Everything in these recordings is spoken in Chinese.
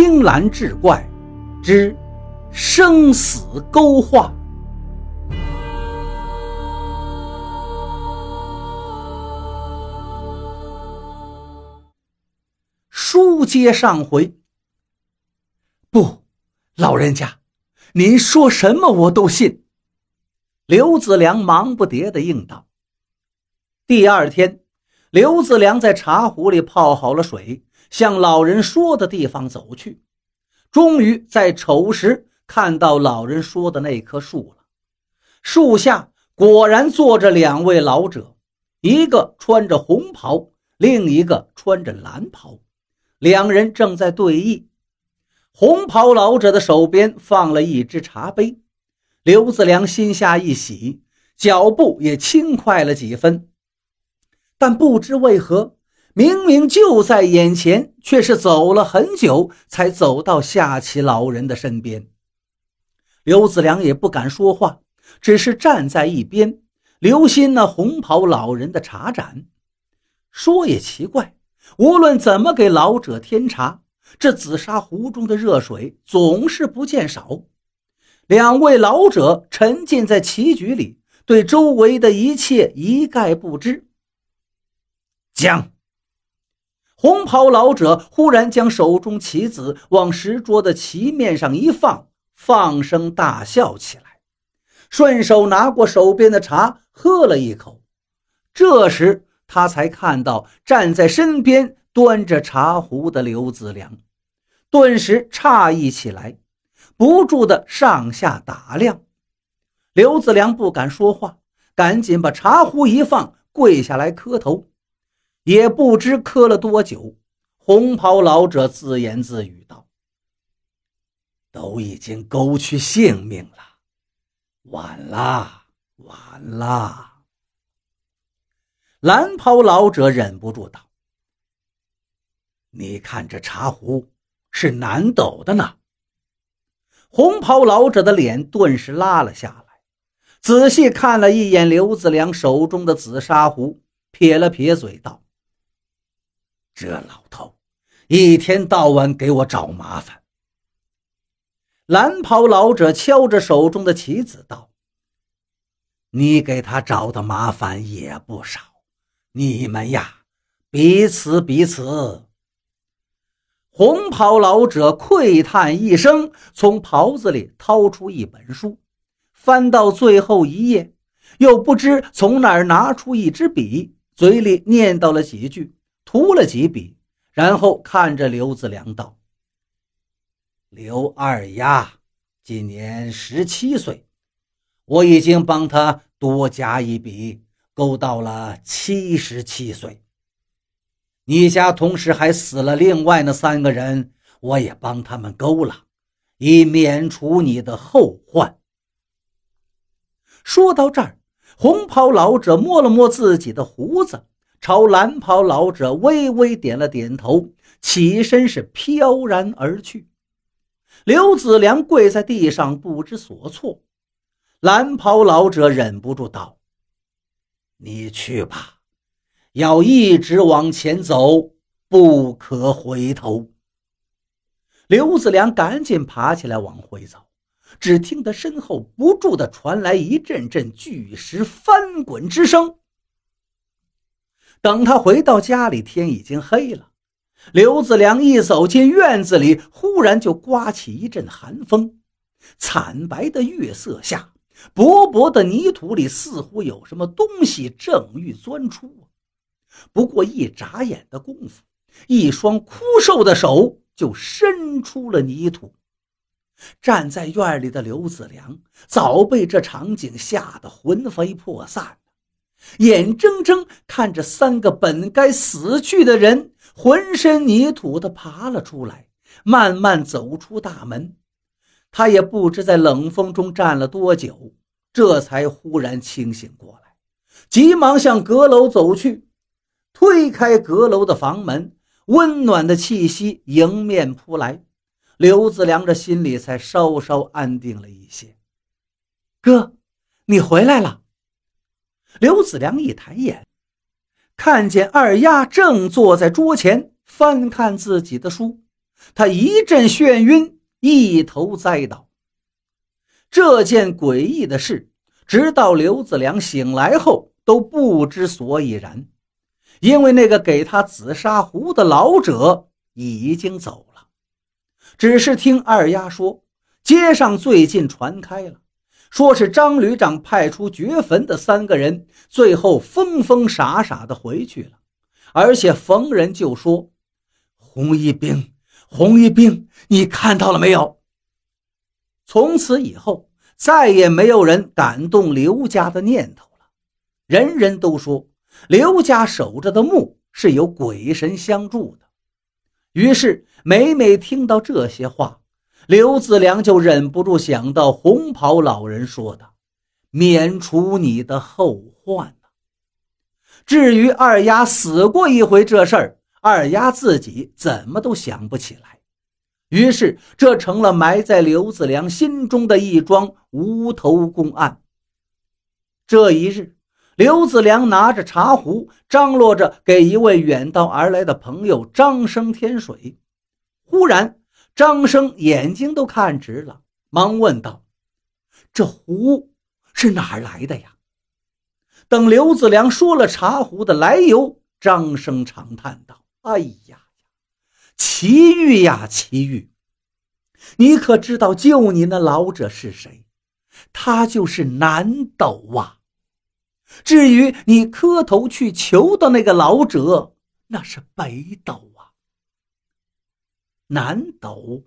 青蓝志怪之生死勾画。书接上回，不，老人家，您说什么我都信。刘子良忙不迭地应道。第二天，刘子良在茶壶里泡好了水，向老人说的地方走去。终于在丑时看到老人说的那棵树了。树下果然坐着两位老者，一个穿着红袍，另一个穿着蓝袍。两人正在对弈。红袍老者的手边放了一只茶杯。刘子良心下一喜，脚步也轻快了几分。但不知为何，明明就在眼前，却是走了很久才走到下棋老人的身边。刘子良也不敢说话，只是站在一边，留心那红袍老人的茶盏。说也奇怪，无论怎么给老者添茶，这紫砂壶中的热水总是不见少。两位老者沉浸在棋局里，对周围的一切一概不知。将红袍老者忽然将手中棋子往石桌的棋面上一放，放声大笑起来，顺手拿过手边的茶喝了一口。这时他才看到站在身边端着茶壶的刘子良，顿时诧异起来，不住的上下打量。刘子良不敢说话，赶紧把茶壶一放，跪下来磕头。也不知磕了多久，红袍老者自言自语道：“都已经勾去性命了，晚了，晚了。”蓝袍老者忍不住道：“你看这茶壶是南斗的呢。”红袍老者的脸顿时拉了下来，仔细看了一眼刘子良手中的紫砂壶，撇了撇嘴道。这老头一天到晚给我找麻烦。蓝袍老者敲着手中的棋子道：“你给他找的麻烦也不少，你们呀，彼此彼此。”红袍老者喟叹一声，从袍子里掏出一本书，翻到最后一页，又不知从哪儿拿出一支笔，嘴里念叨了几句。涂了几笔，然后看着刘子良道：“刘二丫今年十七岁，我已经帮他多加一笔，勾到了七十七岁。你家同时还死了另外那三个人，我也帮他们勾了，以免除你的后患。”说到这儿，红袍老者摸了摸自己的胡子。朝蓝袍老者微微点了点头，起身是飘然而去。刘子良跪在地上不知所措。蓝袍老者忍不住道：“你去吧，要一直往前走，不可回头。”刘子良赶紧爬起来往回走，只听得身后不住的传来一阵阵巨石翻滚之声。等他回到家里，天已经黑了。刘子良一走进院子里，忽然就刮起一阵寒风。惨白的月色下，薄薄的泥土里似乎有什么东西正欲钻出。不过一眨眼的功夫，一双枯瘦的手就伸出了泥土。站在院里的刘子良早被这场景吓得魂飞魄散。眼睁睁看着三个本该死去的人浑身泥土的爬了出来，慢慢走出大门。他也不知在冷风中站了多久，这才忽然清醒过来，急忙向阁楼走去，推开阁楼的房门，温暖的气息迎面扑来，刘子良这心里才稍稍安定了一些。哥，你回来了。刘子良一抬眼，看见二丫正坐在桌前翻看自己的书，他一阵眩晕，一头栽倒。这件诡异的事，直到刘子良醒来后都不知所以然，因为那个给他紫砂壶的老者已经走了。只是听二丫说，街上最近传开了，说是张旅长派出掘坟的三个人，最后疯疯傻傻的回去了，而且逢人就说：“红一兵，红一兵，你看到了没有？”从此以后，再也没有人敢动刘家的念头了。人人都说刘家守着的墓是有鬼神相助的。于是，每每听到这些话，刘子良就忍不住想到红袍老人说的：“免除你的后患。”至于二丫死过一回这事儿，二丫自己怎么都想不起来。于是，这成了埋在刘子良心中的一桩无头公案。这一日，刘子良拿着茶壶，张罗着给一位远道而来的朋友张生添水。忽然，张生眼睛都看直了，忙问道：“这壶是哪儿来的呀？”等刘子良说了茶壶的来由，张生长叹道：“哎呀！”奇遇呀，奇遇！你可知道救你那老者是谁？他就是南斗啊。至于你磕头去求的那个老者，那是北斗啊。南斗，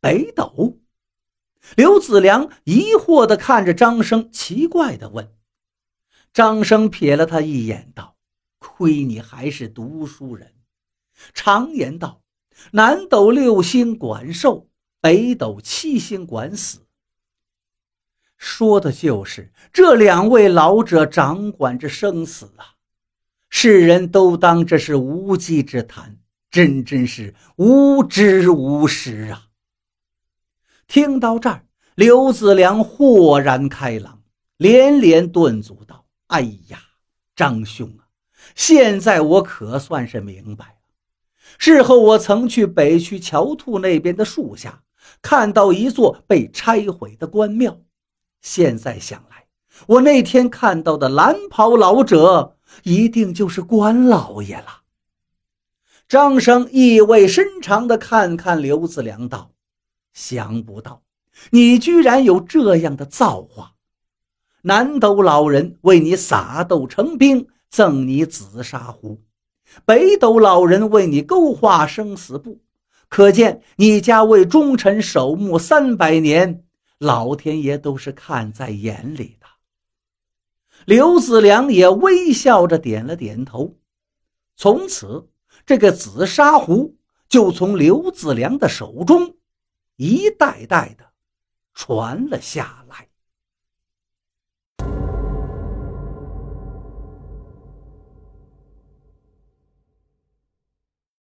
北斗。刘子良疑惑地看着张生，奇怪地问：“张生瞥了他一眼，道：‘亏你还是读书人。常言道。’”南斗六星管寿，北斗七星管死。说的就是这两位老者掌管着生死啊！世人都当这是无稽之谈，真真是无知无识啊！听到这儿，刘子良豁然开朗，连连顿足道：“哎呀，张兄啊，现在我可算是明白了。”事后，我曾去北区桥兔那边的树下，看到一座被拆毁的官庙。现在想来，我那天看到的蓝袍老者，一定就是关老爷了。张生意味深长地看看刘子良，道：“想不到你居然有这样的造化。南斗老人为你撒豆成兵，赠你紫砂壶。”北斗老人为你勾画生死簿，可见你家为忠臣守墓三百年，老天爷都是看在眼里的。刘子良也微笑着点了点头。从此，这个紫砂壶就从刘子良的手中一代代的传了下来。